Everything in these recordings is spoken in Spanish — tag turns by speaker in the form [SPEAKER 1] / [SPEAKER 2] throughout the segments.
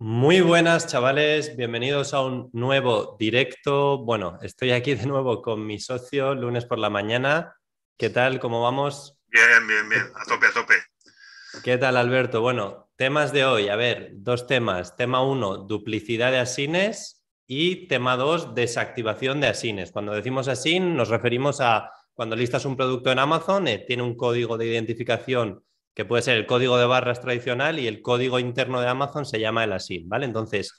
[SPEAKER 1] Muy buenas, chavales. Bienvenidos a un nuevo directo. Bueno, estoy aquí de nuevo con mi socio, lunes por la mañana. ¿Qué tal? ¿Cómo vamos?
[SPEAKER 2] Bien, bien, bien. A tope, a tope.
[SPEAKER 1] ¿Qué tal, Alberto? Bueno, temas de hoy. A ver, dos temas. Tema uno, duplicidad de asines y tema dos, desactivación de asines. Cuando decimos asin, nos referimos a cuando listas un producto en Amazon, eh, tiene un código de identificación que puede ser el código de barras tradicional y el código interno de Amazon se llama el ASIN, ¿vale? Entonces,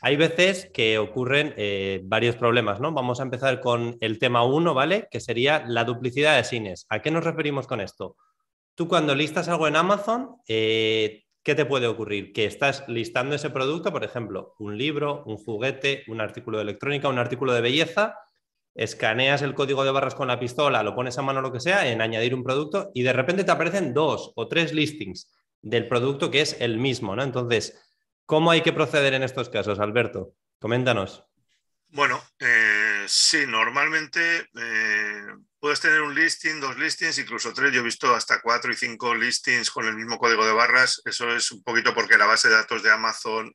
[SPEAKER 1] hay veces que ocurren eh, varios problemas, ¿no? Vamos a empezar con el tema 1, ¿vale? Que sería la duplicidad de ASINes. ¿A qué nos referimos con esto? Tú cuando listas algo en Amazon, eh, ¿qué te puede ocurrir? Que estás listando ese producto, por ejemplo, un libro, un juguete, un artículo de electrónica, un artículo de belleza, escaneas el código de barras con la pistola, lo pones a mano lo que sea, en añadir un producto y de repente te aparecen dos o tres listings del producto que es el mismo, ¿no? Entonces, ¿cómo hay que proceder en estos casos, Alberto? Coméntanos.
[SPEAKER 2] Bueno, eh, sí, normalmente eh, puedes tener un listing, dos listings, incluso tres. Yo he visto hasta cuatro y cinco listings con el mismo código de barras. Eso es un poquito porque la base de datos de Amazon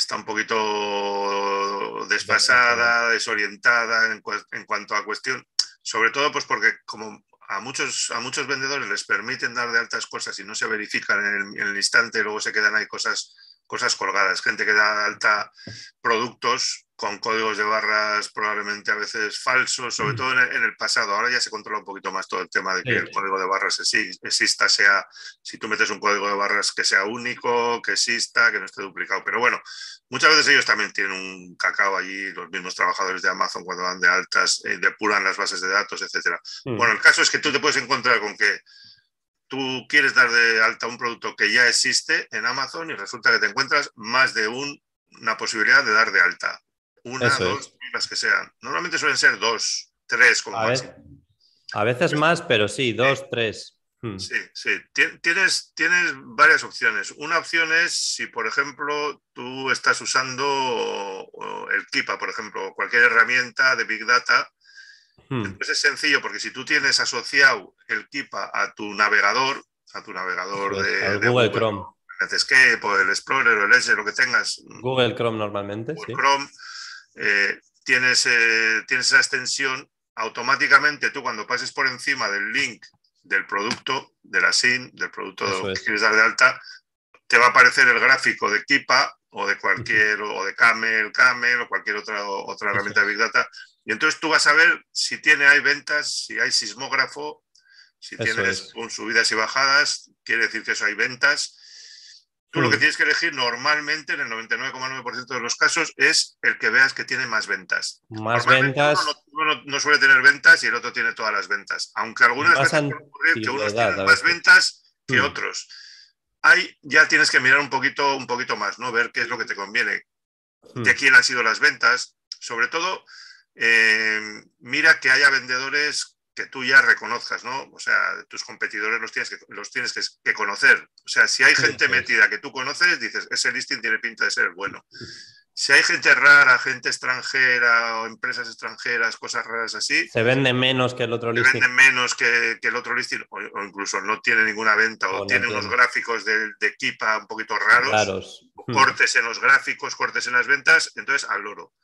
[SPEAKER 2] está un poquito desfasada, desorientada en, cuanto a cuestión, sobre todo pues porque como a muchos, a muchos vendedores les permiten dar de altas cosas y no se verifican en el, en el instante, luego se quedan ahí cosas, cosas colgadas, gente que da alta productos con códigos de barras probablemente a veces falsos, sobre mm. todo en el, pasado. Ahora ya se controla un poquito más todo el tema de que el código de barras exista, sea, si tú metes un código de barras que sea único, que exista, que no esté duplicado. Pero bueno, muchas veces ellos también tienen un cacao allí, los mismos trabajadores de Amazon cuando van de altas, eh, depuran las bases de datos, etc. Mm. Bueno, el caso es que tú te puedes encontrar con que tú quieres dar de alta un producto que ya existe en Amazon y resulta que te encuentras más de una posibilidad de dar de alta una, dos, las que sean. Normalmente suelen ser dos, tres como
[SPEAKER 1] a a veces más, pero sí, dos, tres.
[SPEAKER 2] Hmm. Sí, sí. Tienes, tienes varias opciones. Una opción es si, por ejemplo, tú estás usando el Kipa, por ejemplo, cualquier herramienta de Big Data. Hmm. Entonces es sencillo porque si tú tienes asociado el Kipa a tu navegador, a tu navegador de,
[SPEAKER 1] Google, Chrome,
[SPEAKER 2] el Netscape o el Explorer o el Edge, lo que tengas.
[SPEAKER 1] Google Chrome normalmente.
[SPEAKER 2] Google Chrome eh, tienes, eh, tienes esa extensión, automáticamente tú cuando pases por encima del link del producto, de la SIN, del producto que quieres dar de alta, te va a aparecer el gráfico de Kipa o de cualquier, o de Camel, Camel o cualquier otra, otra herramienta de Big Data. Y entonces tú vas a ver si tiene, hay ventas, si hay sismógrafo, si tienes subidas y bajadas, quiere decir que eso hay ventas. Tú lo que mm. tienes que elegir normalmente, en el 99,9% de los casos, es el que veas que tiene más ventas.
[SPEAKER 1] Más ventas.
[SPEAKER 2] Uno no, suele tener ventas y el otro tiene todas las ventas. Aunque algunas veces puede ocurrir que unos tienen más ventas que mm. otros. Ahí ya tienes que mirar un poquito, un poquito más, ¿no? Ver qué es lo que te conviene, mm. de quién han sido las ventas. Sobre todo, eh, mira que haya vendedores que tú ya reconozcas, ¿no? O sea, tus competidores los tienes que, los tienes que, conocer. O sea, si hay gente metida que tú conoces, dices, ese listing tiene pinta de ser bueno. Si hay gente rara, gente extranjera o empresas extranjeras, cosas raras así.
[SPEAKER 1] Se vende menos que el otro listing.
[SPEAKER 2] Se menos que, el otro listing o, incluso no tiene ninguna venta o, tiene unos gráficos de, de Kipa un poquito raros.
[SPEAKER 1] raros.
[SPEAKER 2] Cortes en los gráficos, cortes en las ventas, entonces al loro.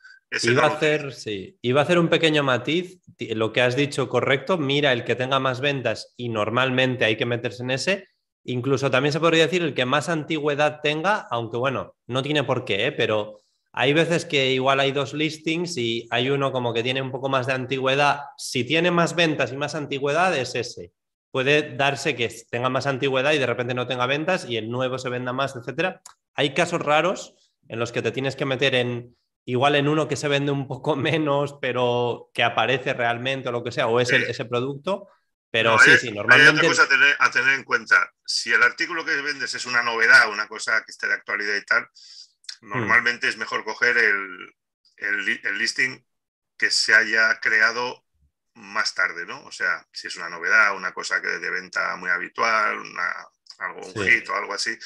[SPEAKER 1] Iba a, hacer, sí, iba a hacer un pequeño matiz, lo que has dicho correcto, mira el que tenga más ventas y normalmente hay que meterse en ese, incluso también se podría decir el que más antigüedad tenga, aunque bueno, no tiene por qué, ¿eh? pero hay veces que igual hay dos listings y hay uno como que tiene un poco más de antigüedad, si tiene más ventas y más antigüedad es ese. Puede darse que tenga más antigüedad y de repente no tenga ventas y el nuevo se venda más, etcétera. Hay casos raros en los que te tienes que meter en igual en uno que se vende un poco menos, pero que aparece realmente o lo que sea, o es ese producto. Pero sí, sí, normalmente.
[SPEAKER 2] Hay otra cosa a tener, en cuenta. Si el artículo que vendes es una novedad, una cosa que esté de actualidad y tal, hmm. normalmente es mejor coger el, el, listing que se haya creado más tarde, ¿no? O sea, si es una novedad, una cosa que de venta muy habitual, algo, un hit o algo así,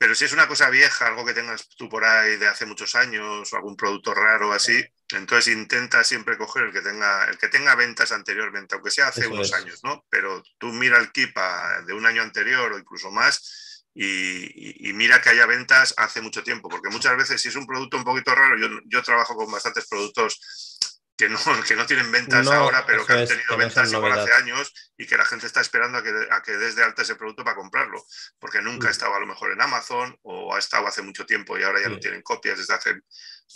[SPEAKER 2] pero si es una cosa vieja, algo que tengas tú por ahí de hace muchos años o algún producto raro así, entonces intenta siempre coger el que tenga, el que tenga ventas anteriormente, aunque sea hace unos años, ¿no? Pero tú mira el Kipa de un año anterior o incluso más y, mira que haya ventas hace mucho tiempo, porque muchas veces si es un producto un poquito raro, yo, yo trabajo con bastantes productos que no, que no tienen ventas ahora, pero que han tenido ventas igual hace años y que la gente está esperando a que, a que des de alta ese producto para comprarlo, porque nunca mm. estaba a lo mejor en Amazon o ha estado hace mucho tiempo y ahora ya no tienen copias desde hace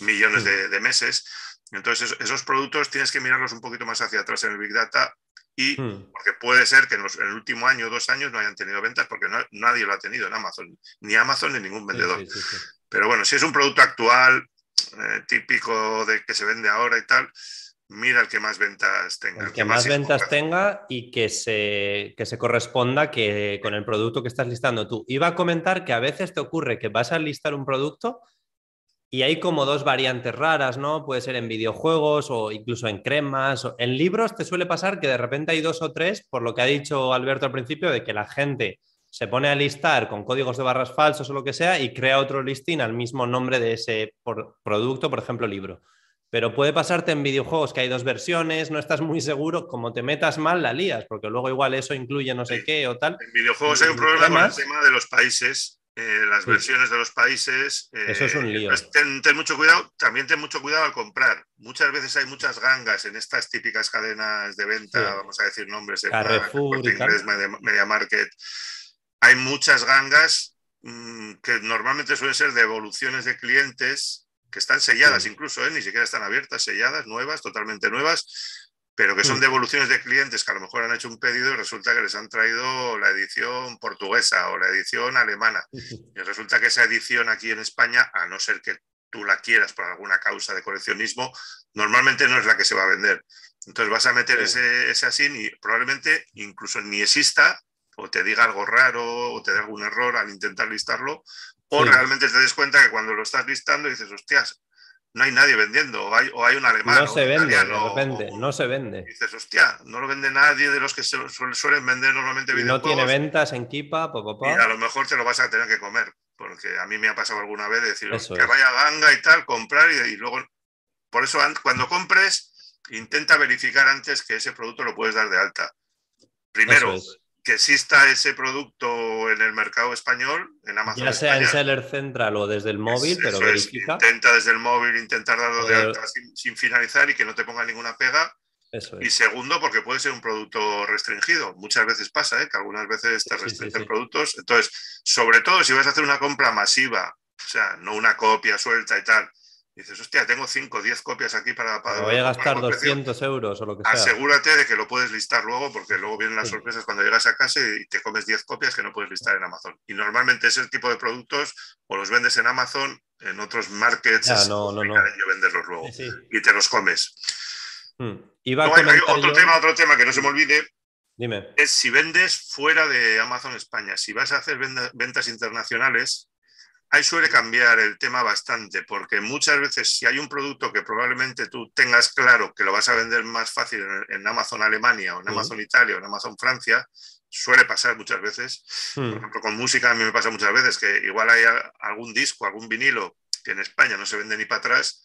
[SPEAKER 2] millones mm. de, meses. Entonces, esos, productos tienes que mirarlos un poquito más hacia atrás en el Big Data y mm. porque puede ser que en, el último año o dos años no hayan tenido ventas porque nadie lo ha tenido en Amazon, ni Amazon ni ningún vendedor. Pero bueno, si es un producto actual, eh, típico de que se vende ahora y tal, mira el que más ventas tenga.
[SPEAKER 1] El que, más, ventas tenga y que se, que se corresponda que, con el producto que estás listando tú. Iba a comentar que a veces te ocurre que vas a listar un producto y hay como dos variantes raras, ¿no? Puede ser en videojuegos o incluso en cremas. En libros te suele pasar que de repente hay dos o tres, por lo que ha dicho Alberto al principio, de que la gente se pone a listar con códigos de barras falsos o lo que sea y crea otro listing al mismo nombre de ese producto, por ejemplo, libro. Pero puede pasarte en videojuegos que hay dos versiones, no estás muy seguro, como te metas mal, la lías, porque luego igual eso incluye no sé qué o tal.
[SPEAKER 2] En videojuegos hay un problema con el tema de los países, eh, las versiones de los países.
[SPEAKER 1] eso es un lío.
[SPEAKER 2] Pues ten, mucho cuidado, también ten mucho cuidado al comprar. Muchas veces hay muchas gangas en estas típicas cadenas de venta, vamos a decir nombres,
[SPEAKER 1] Carrefour,
[SPEAKER 2] Media Market hay muchas gangas mm, que normalmente suelen ser devoluciones de clientes que están selladas incluso, ¿eh? ni siquiera están abiertas, selladas, nuevas, totalmente nuevas, pero que son devoluciones de clientes que a lo mejor han hecho un pedido y resulta que les han traído la edición portuguesa o la edición alemana. Y resulta que esa edición aquí en España, a no ser que tú la quieras por alguna causa de coleccionismo, normalmente no es la que se va a vender. Entonces vas a meter ese, ese así y probablemente incluso ni exista o te diga algo raro o te dé algún error al intentar listarlo, o realmente te des cuenta que cuando lo estás listando dices, hostias, no hay nadie vendiendo, o hay, o hay un alemán.
[SPEAKER 1] No se vende, de repente, no se vende.
[SPEAKER 2] dices, hostia, no lo vende nadie de los que suelen vender normalmente
[SPEAKER 1] videojuegos. No tiene ventas en Kipa,
[SPEAKER 2] Y a lo mejor te lo vas a tener que comer, porque a mí me ha pasado alguna vez decir, que vaya ganga y tal, comprar y, luego, por eso cuando compres, intenta verificar antes que ese producto lo puedes dar de alta. Primero, que exista ese producto en el mercado español, en Amazon.
[SPEAKER 1] Ya sea en Seller Central o desde el móvil, pero verifica.
[SPEAKER 2] intenta desde el móvil intentar darlo de alta sin, finalizar y que no te ponga ninguna pega. Y segundo, porque puede ser un producto restringido. Muchas veces pasa, ¿eh? que algunas veces te restringen productos. Entonces, sobre todo si vas a hacer una compra masiva, o sea, no una copia suelta y tal, dices, hostia, tengo 5 o 10 copias aquí para... para
[SPEAKER 1] voy a gastar 200 euros o lo que sea.
[SPEAKER 2] Asegúrate de que lo puedes listar luego, porque luego vienen las sorpresas cuando llegas a casa y te comes 10 copias que no puedes listar en Amazon. Y normalmente ese tipo de productos o los vendes en Amazon, en otros markets,
[SPEAKER 1] es no, no, no.
[SPEAKER 2] venderlos luego y te los comes.
[SPEAKER 1] Hmm.
[SPEAKER 2] otro, tema, otro tema que no se me olvide.
[SPEAKER 1] Dime.
[SPEAKER 2] Es si vendes fuera de Amazon España. Si vas a hacer ventas internacionales, ahí suele cambiar el tema bastante, porque muchas veces si hay un producto que probablemente tú tengas claro que lo vas a vender más fácil en, Amazon Alemania o en Amazon Italia o en Amazon Francia, suele pasar muchas veces. Por hmm. ejemplo, con música a mí me pasa muchas veces que igual hay algún disco, algún vinilo que en España no se vende ni para atrás,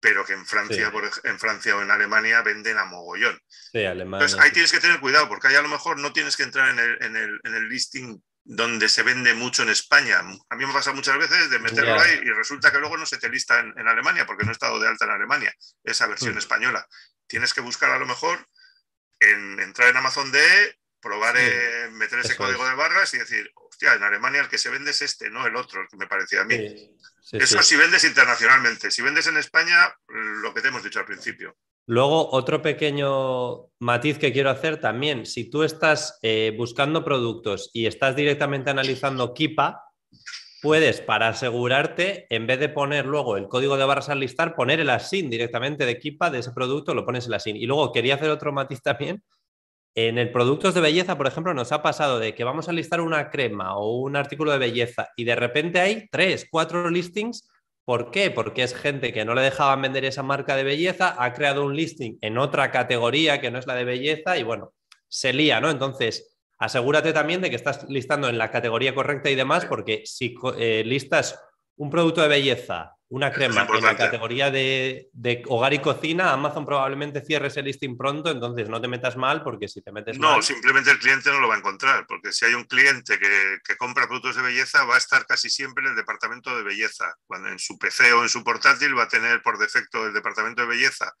[SPEAKER 2] pero que en Francia, en Francia o en Alemania venden a mogollón.
[SPEAKER 1] Sí, Alemania.
[SPEAKER 2] Entonces ahí tienes que tener cuidado, porque ahí a lo mejor no tienes que entrar en el, en el, en el listing donde se vende mucho en España. A mí me pasa muchas veces de meterlo ahí y resulta que luego no se te lista en, Alemania porque no he estado de alta en Alemania, esa versión hmm. española. Tienes que buscar a lo mejor en entrar en Amazon de probar, meter ese código de barras y decir, hostia, en Alemania el que se vende es este, no el otro, el que me parecía a mí. Eso si vendes internacionalmente. Si vendes en España, lo que te hemos dicho al principio.
[SPEAKER 1] Luego, otro pequeño matiz que quiero hacer también, si tú estás eh, buscando productos y estás directamente analizando Kipa, puedes, para asegurarte, en vez de poner luego el código de barras al listar, poner el ASIN directamente de Kipa de ese producto, lo pones el ASIN. Y luego quería hacer otro matiz también. En el productos de belleza, por ejemplo, nos ha pasado de que vamos a listar una crema o un artículo de belleza y de repente hay tres, cuatro listings ¿Por qué? Porque es gente que no le dejaban vender esa marca de belleza, ha creado un listing en otra categoría que no es la de belleza y bueno, se lía, ¿no? Entonces, asegúrate también de que estás listando en la categoría correcta y demás, porque si eh, listas un producto de belleza, una crema en la categoría de, hogar y cocina, Amazon probablemente cierre ese listing pronto, entonces no te metas mal porque si te metes
[SPEAKER 2] mal... No, simplemente el cliente no lo va a encontrar, porque si hay un cliente que, compra productos de belleza, va a estar casi siempre en el departamento de belleza. Cuando en su PC o en su portátil va a tener por defecto el departamento de belleza.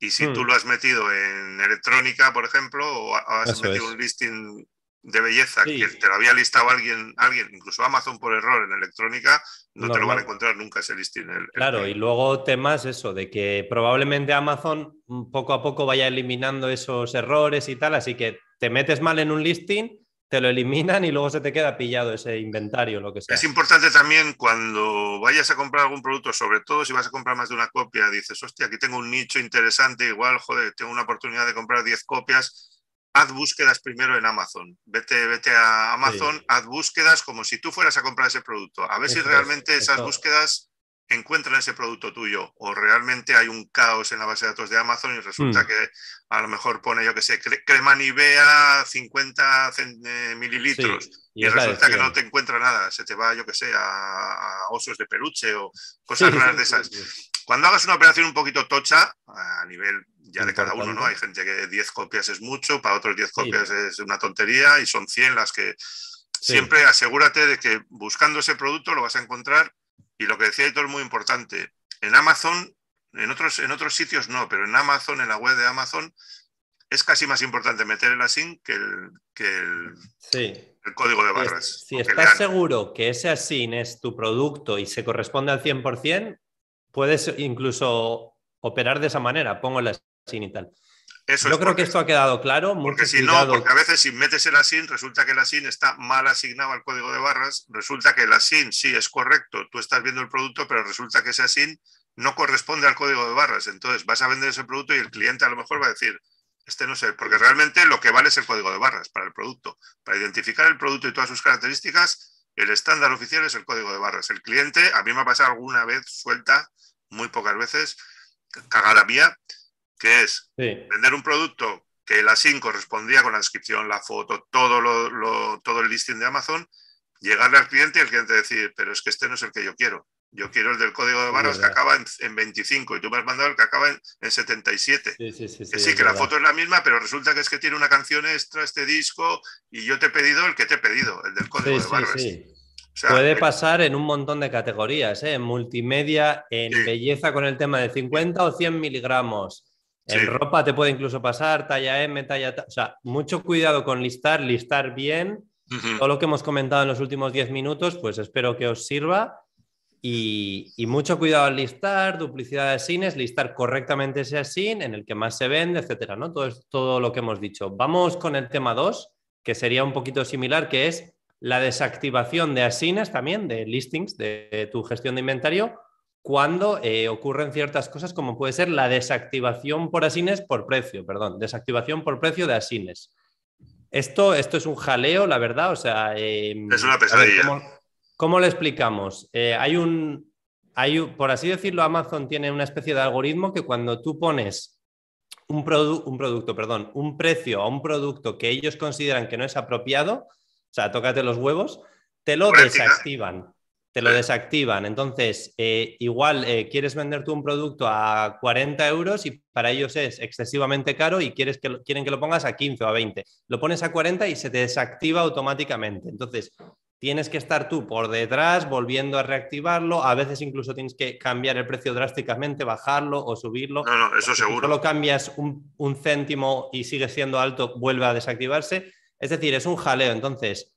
[SPEAKER 2] Y si tú hmm. lo has metido en electrónica, por ejemplo, o has metido un listing de belleza que te lo había listado alguien, alguien, incluso Amazon por error en electrónica, no te lo van a encontrar nunca ese listing.
[SPEAKER 1] claro, y luego temas eso, de que probablemente Amazon poco a poco vaya eliminando esos errores y tal, así que te metes mal en un listing, te lo eliminan y luego se te queda pillado ese inventario, lo que sea.
[SPEAKER 2] Es importante también cuando vayas a comprar algún producto, sobre todo si vas a comprar más de una copia, dices, hostia, aquí tengo un nicho interesante, igual, joder, tengo una oportunidad de comprar 10 copias, haz búsquedas primero en Amazon. Vete, vete a Amazon, haz búsquedas como si tú fueras a comprar ese producto. A ver si realmente esas búsquedas encuentran ese producto tuyo o realmente hay un caos en la base de datos de Amazon y resulta hmm. que a lo mejor pone, yo que sé, crema Nivea 50 eh, mililitros y, resulta que no te encuentra nada, se te va, yo que sé, a, osos de peluche o cosas raras de esas. Cuando hagas una operación un poquito tocha, a nivel ya de cada uno, ¿no? Hay gente que 10 copias es mucho, para otros 10 copias es una tontería y son 100 las que... Siempre asegúrate de que buscando ese producto lo vas a encontrar y lo que decía Héctor es muy importante. En Amazon, en otros, en otros sitios no, pero en Amazon, en la web de Amazon, es casi más importante meter el ASIN que el, que el, código de barras.
[SPEAKER 1] si estás seguro que ese ASIN es tu producto y se corresponde al 100%, puedes incluso operar de esa manera. Pongo el ASIN y tal. Yo creo que esto ha quedado claro.
[SPEAKER 2] Porque si no, porque a veces si metes el ASIN, resulta que el ASIN está mal asignado al código de barras, resulta que el ASIN sí es correcto, tú estás viendo el producto, pero resulta que ese ASIN no corresponde al código de barras. Entonces vas a vender ese producto y el cliente a lo mejor va a decir, este no sé, porque realmente lo que vale es el código de barras para el producto. Para identificar el producto y todas sus características, el estándar oficial es el código de barras. El cliente, a mí me ha pasado alguna vez suelta, muy pocas veces, cagada mía, que es vender un producto que la SIN correspondía con la descripción, la foto, todo, lo, todo el listing de Amazon, llegarle al cliente y el cliente decir, pero es que este no es el que yo quiero. Yo quiero el del código de barras que acaba en, 25 y tú me has mandado el que acaba en, 77. Sí, sí, sí, que sí, que la foto es la misma, pero resulta que es que tiene una canción extra este disco y yo te he pedido el que te he pedido, el del código de barras.
[SPEAKER 1] Puede pasar en un montón de categorías, ¿eh? en multimedia, en belleza con el tema de 50 o 100 miligramos, en ropa te puede incluso pasar, talla M, talla... O sea, mucho cuidado con listar, listar bien. Todo lo que hemos comentado en los últimos 10 minutos, pues espero que os sirva. Y, mucho cuidado al listar, duplicidad de sines, listar correctamente ese asin en el que más se vende, etcétera, ¿no? Todo, todo lo que hemos dicho. Vamos con el tema 2, que sería un poquito similar, que es la desactivación de asines también, de listings, de tu gestión de inventario, cuando eh, ocurren ciertas cosas como puede ser la desactivación por asines por precio, perdón, desactivación por precio de asines. Esto, esto es un jaleo, la verdad, o sea...
[SPEAKER 2] Em, es una pesadilla.
[SPEAKER 1] ¿cómo, le explicamos? Eh, hay un, hay, por así decirlo, Amazon tiene una especie de algoritmo que cuando tú pones un, un producto, perdón, un precio a un producto que ellos consideran que no es apropiado, o sea, tócate los huevos, te lo desactivan te lo desactivan. Entonces, eh, igual eh, quieres vender tú un producto a 40 euros y para ellos es excesivamente caro y quieres que quieren que lo pongas a 15 o a 20. Lo pones a 40 y se te desactiva automáticamente. Entonces, tienes que estar tú por detrás volviendo a reactivarlo. A veces incluso tienes que cambiar el precio drásticamente, bajarlo o subirlo.
[SPEAKER 2] No, no, eso seguro.
[SPEAKER 1] Si solo cambias un, un céntimo y sigue siendo alto, vuelve a desactivarse. Es decir, es un jaleo. Entonces,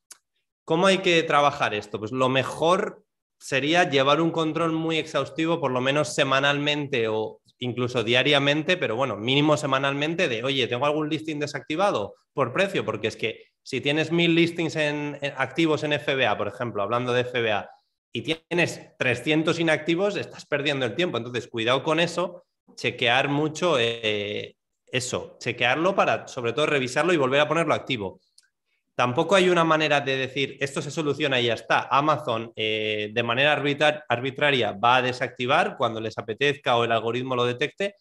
[SPEAKER 1] ¿Cómo hay que trabajar esto? Pues lo mejor sería llevar un control muy exhaustivo, por lo menos semanalmente o incluso diariamente, pero bueno, mínimo semanalmente de, oye, ¿tengo algún listing desactivado por precio? Porque es que si tienes mil listings activos en FBA, por ejemplo, hablando de FBA, y tienes 300 inactivos, estás perdiendo el tiempo. Entonces, cuidado con eso, chequear mucho eh, eso, chequearlo para sobre todo revisarlo y volver a ponerlo activo. Tampoco hay una manera de decir esto se soluciona y ya está. Amazon eh, de manera arbitraria va a desactivar cuando les apetezca o el algoritmo lo detecte.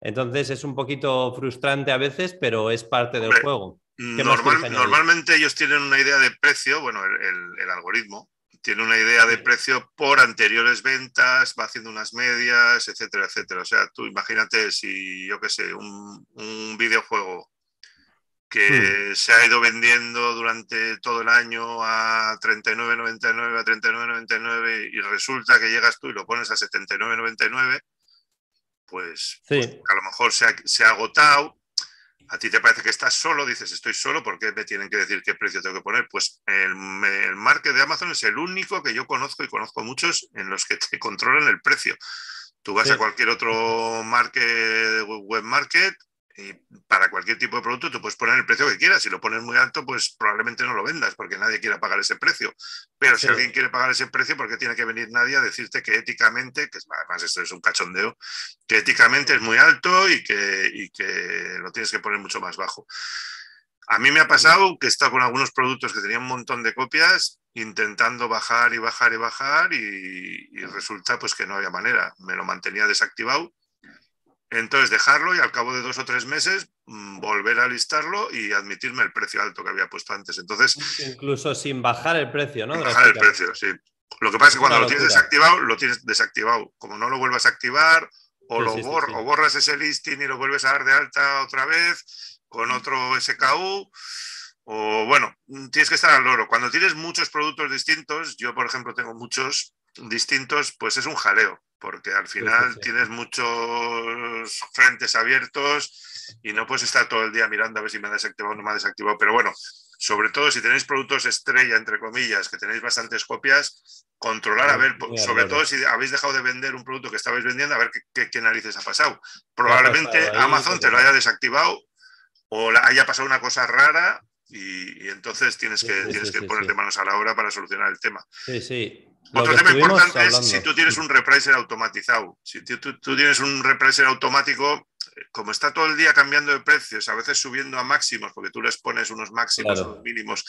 [SPEAKER 1] Entonces es un poquito frustrante a veces, pero es parte del juego.
[SPEAKER 2] normalmente ellos tienen una idea de precio, bueno, el, algoritmo tiene una idea de precio por anteriores ventas, va haciendo unas medias, etcétera, etcétera. O sea, tú imagínate si, yo qué sé, un, videojuego que hmm. se ha ido vendiendo durante todo el año a 39.99, a 39.99 y resulta que llegas tú y lo pones a 79.99, pues, pues, a lo mejor se se ha agotado a ti te parece que estás solo, dices estoy solo, ¿por qué me tienen que decir qué precio tengo que poner? Pues el, el market de Amazon es el único que yo conozco y conozco muchos en los que te controlan el precio. Tú vas a cualquier otro market, web market y para cualquier tipo de producto tú puedes poner el precio que quieras. Si lo pones muy alto, pues probablemente no lo vendas porque nadie quiera pagar ese precio. Pero si alguien quiere pagar ese precio, ¿por qué tiene que venir nadie a decirte que éticamente, que además esto es un cachondeo, que éticamente es muy alto y que, y que lo tienes que poner mucho más bajo? A mí me ha pasado que he estado con algunos productos que tenían un montón de copias intentando bajar y bajar y bajar y, y resulta pues que no había manera. Me lo mantenía desactivado entonces dejarlo y al cabo de dos o tres meses mm, volver a listarlo y admitirme el precio alto que había puesto antes. Entonces,
[SPEAKER 1] Incluso sin bajar el precio, ¿no?
[SPEAKER 2] bajar el precio, sí. Lo que pasa es que cuando lo tienes desactivado, lo tienes desactivado. Como no lo vuelvas a activar, o, lo o borras ese listing y lo vuelves a dar de alta otra vez con otro SKU, o bueno, tienes que estar al loro. Cuando tienes muchos productos distintos, yo por ejemplo tengo muchos distintos, pues es un jaleo porque al final tienes muchos frentes abiertos y no puedes estar todo el día mirando a ver si me ha desactivado o no me ha desactivado. Pero bueno, sobre todo si tenéis productos estrella, entre comillas, que tenéis bastantes copias, controlar, a ver, sobre todo si habéis dejado de vender un producto que estabais vendiendo, a ver qué, narices ha pasado. Probablemente Amazon te lo haya desactivado o haya pasado una cosa rara y, entonces tienes que, tienes que ponerte manos a la obra para solucionar el tema.
[SPEAKER 1] Sí, sí.
[SPEAKER 2] Otro tema importante es si tú tienes un repricer automatizado. Si tú, tienes un repricer automático, como está todo el día cambiando de precios, a veces subiendo a máximos, porque tú les pones unos máximos, unos mínimos,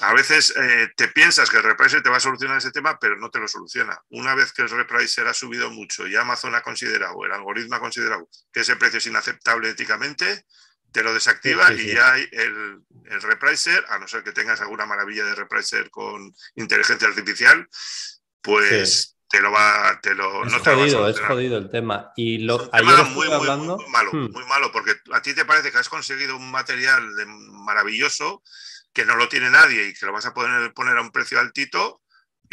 [SPEAKER 2] a veces eh, te piensas que el repricer te va a solucionar ese tema, pero no te lo soluciona. Una vez que el repricer ha subido mucho y Amazon ha considerado, el algoritmo ha considerado que ese precio es inaceptable éticamente, te lo desactiva y ya hay el, el, repricer, a no ser que tengas alguna maravilla de repricer con inteligencia artificial, pues te lo va, te lo,
[SPEAKER 1] es
[SPEAKER 2] no
[SPEAKER 1] jodido, es jodido el tema. Y lo
[SPEAKER 2] ayer muy, hablando... muy, malo, hmm. muy malo, porque a ti te parece que has conseguido un material de maravilloso que no lo tiene nadie y que lo vas a poder poner a un precio altito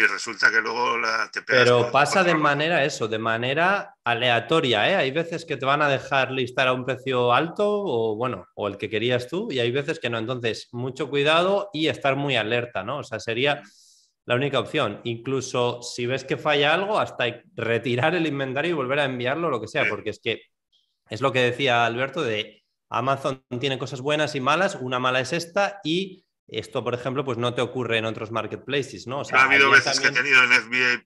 [SPEAKER 2] y resulta que luego la, te
[SPEAKER 1] Pero pasa de manera eso, de manera aleatoria, ¿eh? Hay veces que te van a dejar listar a un precio alto o bueno, o el que querías tú y hay veces que no. Entonces, mucho cuidado y estar muy alerta, ¿no? O sea, sería la única opción. Incluso si ves que falla algo, hasta retirar el inventario y volver a enviarlo, lo que sea, porque es que es lo que decía Alberto de Amazon tiene cosas buenas y malas, una mala es esta y esto, por ejemplo, pues no te ocurre en otros marketplaces, ¿no?
[SPEAKER 2] ha habido veces que he tenido en FBA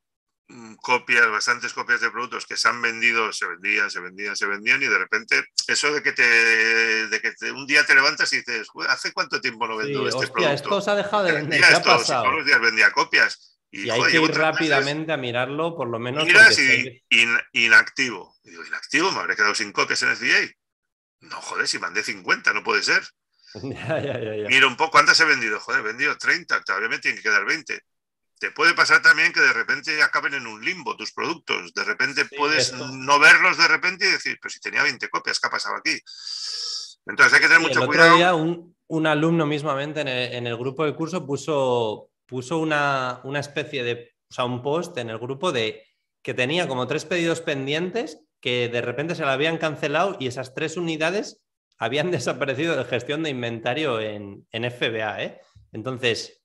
[SPEAKER 2] mm, copias, bastantes copias de productos que se han vendido, se vendían, se vendían, se vendían y de repente eso de que te, de que un día te levantas y dices, ¿hace cuánto tiempo no vendo este producto?
[SPEAKER 1] Esto se ha dejado de vender. ¿Qué ha pasado?
[SPEAKER 2] Todos los días vendía copias.
[SPEAKER 1] Y, hay que ir rápidamente a mirarlo, por lo menos.
[SPEAKER 2] Miras y inactivo. Y digo, inactivo, me habré quedado sin copias en FBA. No, joder, si mandé 50, no puede ser. Mira un poco, ¿cuántas he vendido? Joder, he vendido 30, todavía me tienen que quedar 20. Te puede pasar también que de repente acaben en un limbo tus productos. De repente puedes no verlos de repente y decir, pero si tenía 20 copias, ¿qué ha pasado aquí? Entonces hay que tener mucho
[SPEAKER 1] el
[SPEAKER 2] otro cuidado.
[SPEAKER 1] Día un, alumno mismamente en el, grupo de curso puso, puso una, una, especie de, o sea, un post en el grupo de que tenía como tres pedidos pendientes que de repente se le habían cancelado y esas tres unidades habían desaparecido de gestión de inventario en, FBA. ¿eh? Entonces,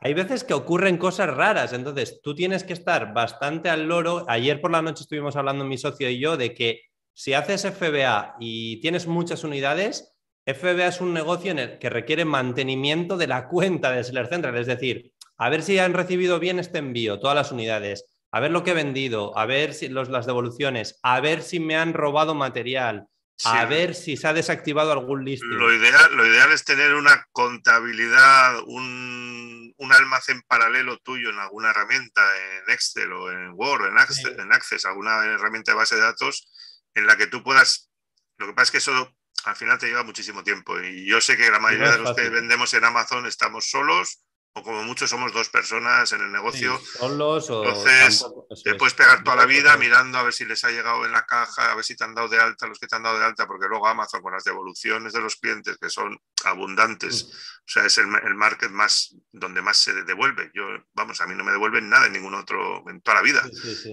[SPEAKER 1] hay veces que ocurren cosas raras, entonces tú tienes que estar bastante al loro. Ayer por la noche estuvimos hablando mi socio y yo de que si haces FBA y tienes muchas unidades, FBA es un negocio en el que requiere mantenimiento de la cuenta de Seller Central, es decir, a ver si han recibido bien este envío, todas las unidades, a ver lo que he vendido, a ver si los, las devoluciones, a ver si me han robado material, a ver si se ha desactivado algún listing.
[SPEAKER 2] Lo ideal, lo ideal es tener una contabilidad, un, almacén paralelo tuyo en alguna herramienta, en Excel o en Word, en Access, en Access, alguna herramienta de base de datos en la que tú puedas. Lo que pasa es que eso al final te lleva muchísimo tiempo y yo sé que la mayoría de los que vendemos en Amazon estamos solos o como mucho somos dos personas en el negocio.
[SPEAKER 1] solos o
[SPEAKER 2] Entonces, te puedes pegar toda la vida mirando a ver si les ha llegado en la caja, a ver si te han dado de alta los que te han dado de alta, porque luego Amazon con las devoluciones de los clientes que son abundantes, mm. o sea, es el, el, market más donde más se devuelve. Yo, vamos, a mí no me devuelven nada en ningún otro en toda la vida.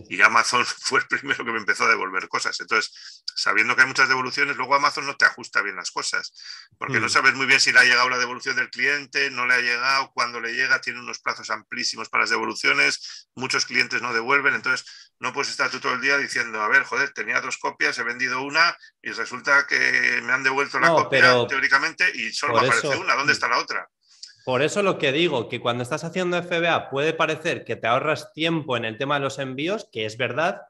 [SPEAKER 2] y Amazon fue el primero que me empezó a devolver cosas. Entonces, sabiendo que hay muchas devoluciones, luego Amazon no te ajusta bien las cosas, porque no mm. sabes muy bien si le ha llegado la devolución del cliente, no le ha llegado, cuando le llega, tiene unos plazos amplísimos para las devoluciones, muchos clientes no devuelven, entonces no puedes estar tú todo el día diciendo, a ver, joder, tenía dos copias, he vendido una y resulta que me han devuelto la copia teóricamente y solo me aparece una, ¿dónde está la otra?
[SPEAKER 1] Por eso lo que digo, que cuando estás haciendo FBA puede parecer que te ahorras tiempo en el tema de los envíos, que es verdad,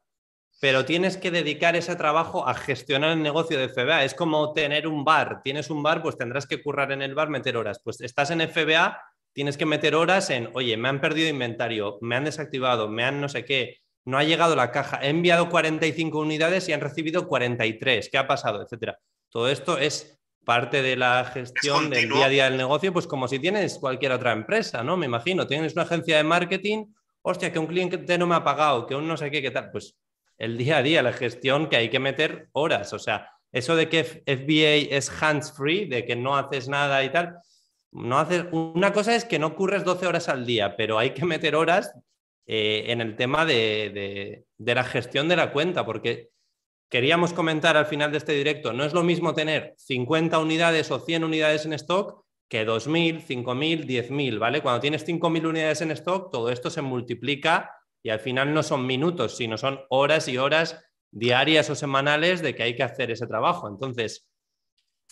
[SPEAKER 1] pero tienes que dedicar ese trabajo a gestionar el negocio de FBA. Es como tener un bar. Tienes un bar, pues tendrás que currar en el bar, meter horas. Pues estás en FBA, tienes que meter horas en, oye, me han perdido inventario, me han desactivado, me han no sé qué, no ha llegado la caja, he enviado 45 unidades y han recibido 43, ¿qué ha pasado? Etcétera. Todo esto es parte de la gestión del día a día del negocio, pues como si tienes cualquier otra empresa, ¿no? Me imagino, tienes una agencia de marketing, hostia, que un cliente no me ha pagado, que un no sé qué, qué tal, pues el día a día, la gestión que hay que meter horas, o sea, eso de que FBA es hands free, de que no haces nada y tal, no una cosa es que no ocurres 12 horas al día, pero hay que meter horas eh, en el tema de, la gestión de la cuenta, porque queríamos comentar al final de este directo, no es lo mismo tener 50 unidades o 100 unidades en stock que 2.000, 5.000, 10.000, ¿vale? Cuando tienes 5.000 unidades en stock, todo esto se multiplica y al final no son minutos, sino son horas y horas diarias o semanales de que hay que hacer ese trabajo. Entonces,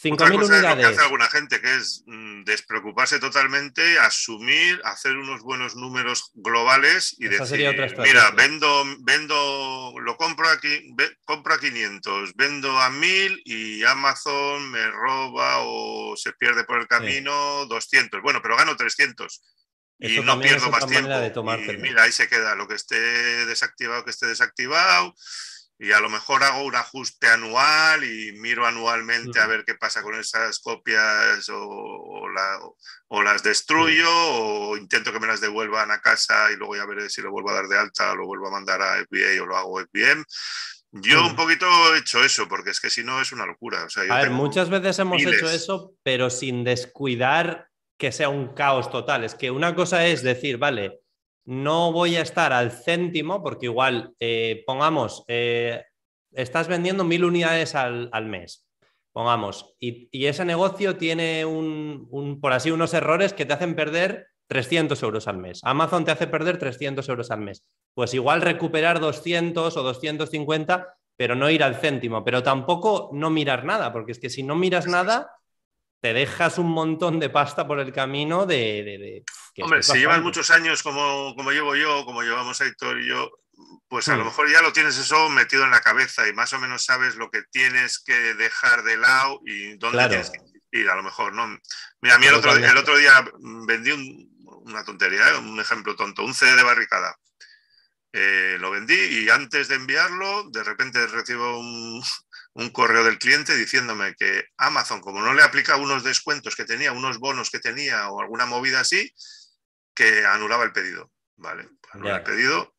[SPEAKER 2] 5.000 unidades. Es hace alguna gente, que es mm, despreocuparse totalmente, asumir, hacer unos buenos números globales y decir, mira, vendo, vendo, lo compro aquí, compro a 500, vendo a 1.000 y Amazon me roba o se pierde por el camino 200. Bueno, pero gano 300 y no pierdo más tiempo. Y mira, ahí se queda lo que esté desactivado, que esté desactivado y a lo mejor hago un ajuste anual y miro anualmente a ver qué pasa con esas copias o, las destruyo o intento que me las devuelvan a casa y luego ya veré si lo vuelvo a dar de alta, lo vuelvo a mandar a FBA o lo hago FBM. Yo un poquito he hecho eso, porque es que si no es una locura.
[SPEAKER 1] a ver, muchas veces hemos hecho eso, pero sin descuidar que sea un caos total. Es que una cosa es decir, vale, no voy a estar al céntimo, porque igual, eh, pongamos, eh, estás vendiendo mil unidades al, mes, pongamos, y, ese negocio tiene un, por así, unos errores que te hacen perder 300 euros al mes. Amazon te hace perder 300 euros al mes. Pues igual recuperar 200 o 250, pero no ir al céntimo, pero tampoco no mirar nada, porque es que si no miras nada, te dejas un montón de pasta por el camino de...
[SPEAKER 2] Hombre, si llevas muchos años como, como llevo yo, como llevamos Héctor y yo, pues a lo hmm. mejor ya lo tienes eso metido en la cabeza y más o menos sabes lo que tienes que dejar de lado y dónde tienes que ir, a lo mejor, ¿no? Mira, a mí el otro, el otro día vendí una tontería, ¿eh? un ejemplo tonto, un CD de barricada. Eh, lo vendí y antes de enviarlo, de repente recibo un, un correo del cliente diciéndome que Amazon, como no le aplica unos descuentos que tenía, unos bonos que tenía o alguna movida así, que anulaba el pedido. Vale, anulaba el pedido.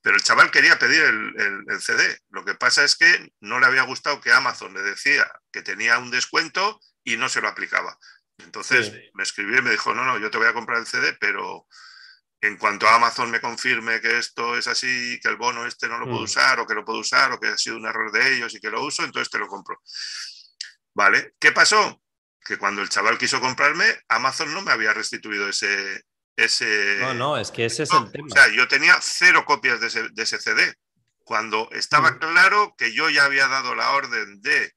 [SPEAKER 2] Pero el chaval quería pedir el, CD. Lo que pasa es que no le había gustado que Amazon le decía que tenía un descuento y no se lo aplicaba. Entonces me escribió y me dijo, no, no, yo te voy a comprar el CD, pero en cuanto a Amazon me confirme que esto es así, que el bono este no lo puedo mm. usar o que lo puedo usar o que ha sido un error de ellos y que lo uso, entonces te lo compro. ¿Vale? ¿Qué pasó? Que cuando el chaval quiso comprarme, Amazon no me había restituido ese... ese...
[SPEAKER 1] No, no, es que ese es el tema.
[SPEAKER 2] O sea, yo tenía cero copias de ese, de ese CD. Cuando estaba mm. claro que yo ya había dado la orden de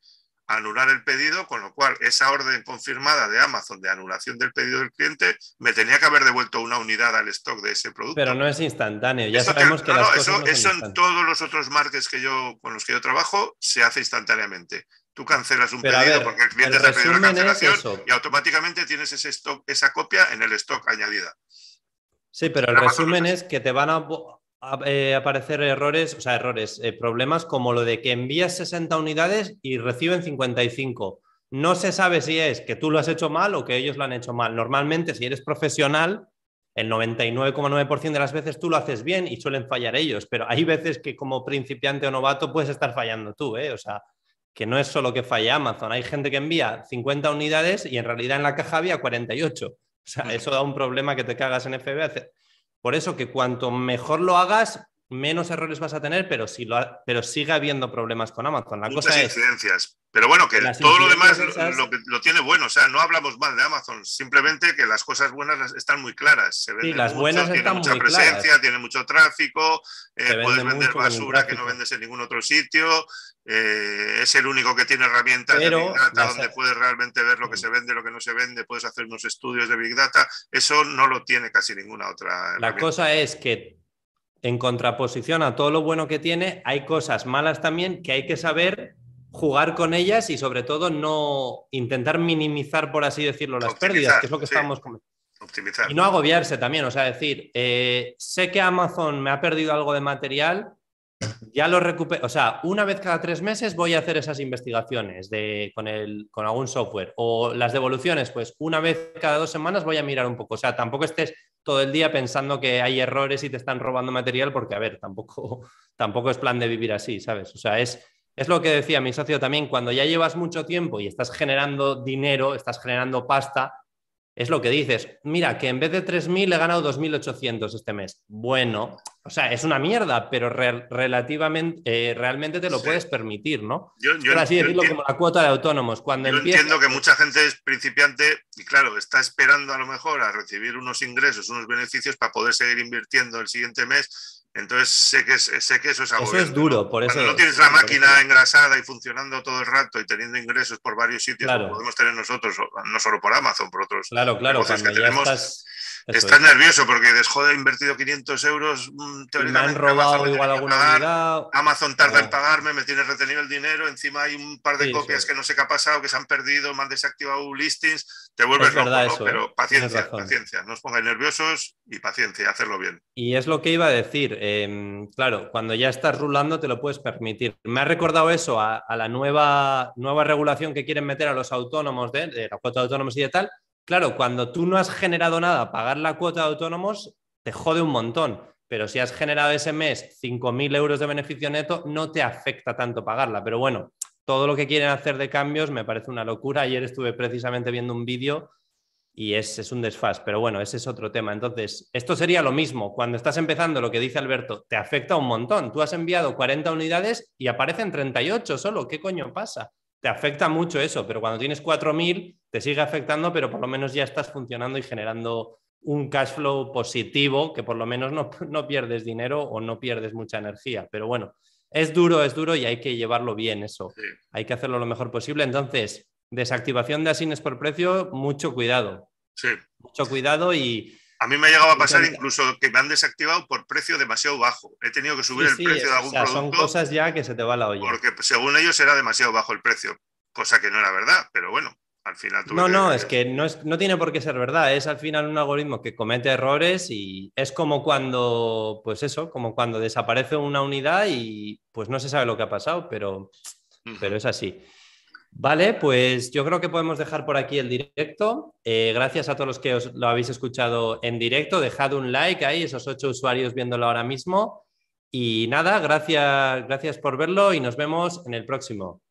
[SPEAKER 2] anular el pedido, con lo cual esa orden confirmada de Amazon de anulación del pedido del cliente me tenía que haber devuelto una unidad al stock de ese producto.
[SPEAKER 1] Pero no es instantáneo, ya sabemos que
[SPEAKER 2] eso, en todos los otros markets que yo, con los que yo trabajo se hace instantáneamente. Tú cancelas un pedido porque el cliente te ha pedido la cancelación y automáticamente tienes ese stock, esa copia en el stock añadida.
[SPEAKER 1] Sí, pero el resumen es que te van a eh, aparecer errores, o sea, errores, eh, problemas como lo de que envías 60 unidades y reciben 55. No se sabe si es que tú lo has hecho mal o que ellos lo han hecho mal. Normalmente, si eres profesional, el 99,9% de las veces tú lo haces bien y suelen fallar ellos, pero hay veces que como principiante o novato puedes estar fallando tú, ¿eh? O sea, que no es solo que falla Amazon, hay gente que envía 50 unidades y en realidad en la caja había 48. O sea, eso da un problema que te cagas en FB. Por eso que cuanto mejor lo hagas, menos errores vas a tener, pero, si lo pero sigue habiendo problemas con Amazon.
[SPEAKER 2] La Muchas incidencias. Pero bueno, que todo lo demás lo, tiene bueno. O sea, no hablamos mal de Amazon, simplemente que las cosas buenas están muy claras. Se
[SPEAKER 1] sí, las buenas
[SPEAKER 2] tiene mucha presencia, tiene mucho tráfico, eh, puedes vender basura que no vendes en ningún otro sitio. Eh, es el único que tiene herramientas de Big Data donde puedes realmente ver lo que mm. se vende, lo que no se vende, puedes hacer unos estudios de Big Data. Eso no lo tiene casi ninguna otra.
[SPEAKER 1] La cosa es que en contraposición a todo lo bueno que tiene, hay cosas malas también que hay que saber jugar con ellas y sobre todo no intentar minimizar, por así decirlo, las pérdidas, que es lo que estamos comentando. Y no agobiarse también, o sea, decir, eh, sé que Amazon me ha perdido algo de material, ya lo recupero, o sea, una vez cada tres meses voy a hacer esas investigaciones de, con, el, con algún software o las devoluciones, pues una vez cada dos semanas voy a mirar un poco, o sea, tampoco estés todo el día pensando que hay errores y te están robando material, porque, a ver, tampoco, tampoco es plan de vivir así, ¿sabes? O sea, es, es lo que decía mi socio también, cuando ya llevas mucho tiempo y estás generando dinero, estás generando pasta, es lo que dices, mira, que en vez de 3.000 he ganado 2.800 este mes. Bueno, o sea, es una mierda, pero relativamente, eh, realmente te lo puedes permitir, ¿no?
[SPEAKER 2] Yo,
[SPEAKER 1] así decirlo como la cuota de autónomos. Cuando
[SPEAKER 2] yo entiendo que mucha gente es principiante y claro, está esperando a lo mejor a recibir unos ingresos, unos beneficios para poder seguir invirtiendo el siguiente mes entonces sé que, sé que eso es algo.
[SPEAKER 1] Eso es duro, por eso.
[SPEAKER 2] Cuando no tienes la máquina engrasada y funcionando todo el rato y teniendo ingresos por varios sitios, como podemos tener nosotros, no solo por Amazon, por otros.
[SPEAKER 1] Claro, claro, cuando ya estás
[SPEAKER 2] Estás nervioso porque he invertido 500 euros.
[SPEAKER 1] Mm, me han robado Amazon igual alguna unidad.
[SPEAKER 2] Amazon tarda en pagarme, me tiene retenido el dinero. Encima hay un par de copias que no sé qué ha pasado, que se han perdido, me han desactivado listings. Te vuelves loco, ¿no? Pero ¿eh? paciencia, paciencia. No os pongáis nerviosos y paciencia, hacerlo bien.
[SPEAKER 1] Y es lo que iba a decir. Em, claro, cuando ya estás rulando te lo puedes permitir. Me ha recordado eso a, la nueva, nueva regulación que quieren meter a los autónomos de, de la cuota de autónomos y de tal Claro, cuando tú no has generado nada, pagar la cuota de autónomos te jode un montón. Pero si has generado ese mes 5.000 euros de beneficio neto, no te afecta tanto pagarla. Pero bueno, todo lo que quieren hacer de cambios me parece una locura. Ayer estuve precisamente viendo un vídeo y es, un desfaz, pero bueno, ese es otro tema. Entonces, esto sería lo mismo. Cuando estás empezando, lo que dice Alberto, te afecta un montón. Tú has enviado 40 unidades y aparecen 38 solo. ¿Qué coño pasa? Te afecta mucho eso, pero cuando tienes 4.000 te sigue afectando, pero por lo menos ya estás funcionando y generando un cash flow positivo, que por lo menos no, no pierdes dinero o no pierdes mucha energía. Pero bueno, es duro, es duro y hay que llevarlo bien eso. Hay que hacerlo lo mejor posible. Entonces, desactivación de asines por precio, mucho cuidado.
[SPEAKER 2] Sí.
[SPEAKER 1] Mucho cuidado y,
[SPEAKER 2] a mí me ha llegado a pasar incluso que me han desactivado por precio demasiado bajo. He tenido que subir el precio de algún producto.
[SPEAKER 1] Son cosas ya que se te va la olla.
[SPEAKER 2] Porque según ellos era demasiado bajo el precio, cosa que no era verdad, pero bueno, al final
[SPEAKER 1] No, no, es que no, es, no tiene por qué ser verdad. Es al final un algoritmo que comete errores y es como cuando, pues eso, como cuando desaparece una unidad y pues no se sabe lo que ha pasado, pero, pero es así. Vale, pues yo creo que podemos dejar por aquí el directo. Eh, gracias a todos los que os lo habéis escuchado en directo. Dejad un like ahí, esos ocho usuarios viéndolo ahora mismo. Y nada, gracias, gracias por verlo y nos vemos en el próximo.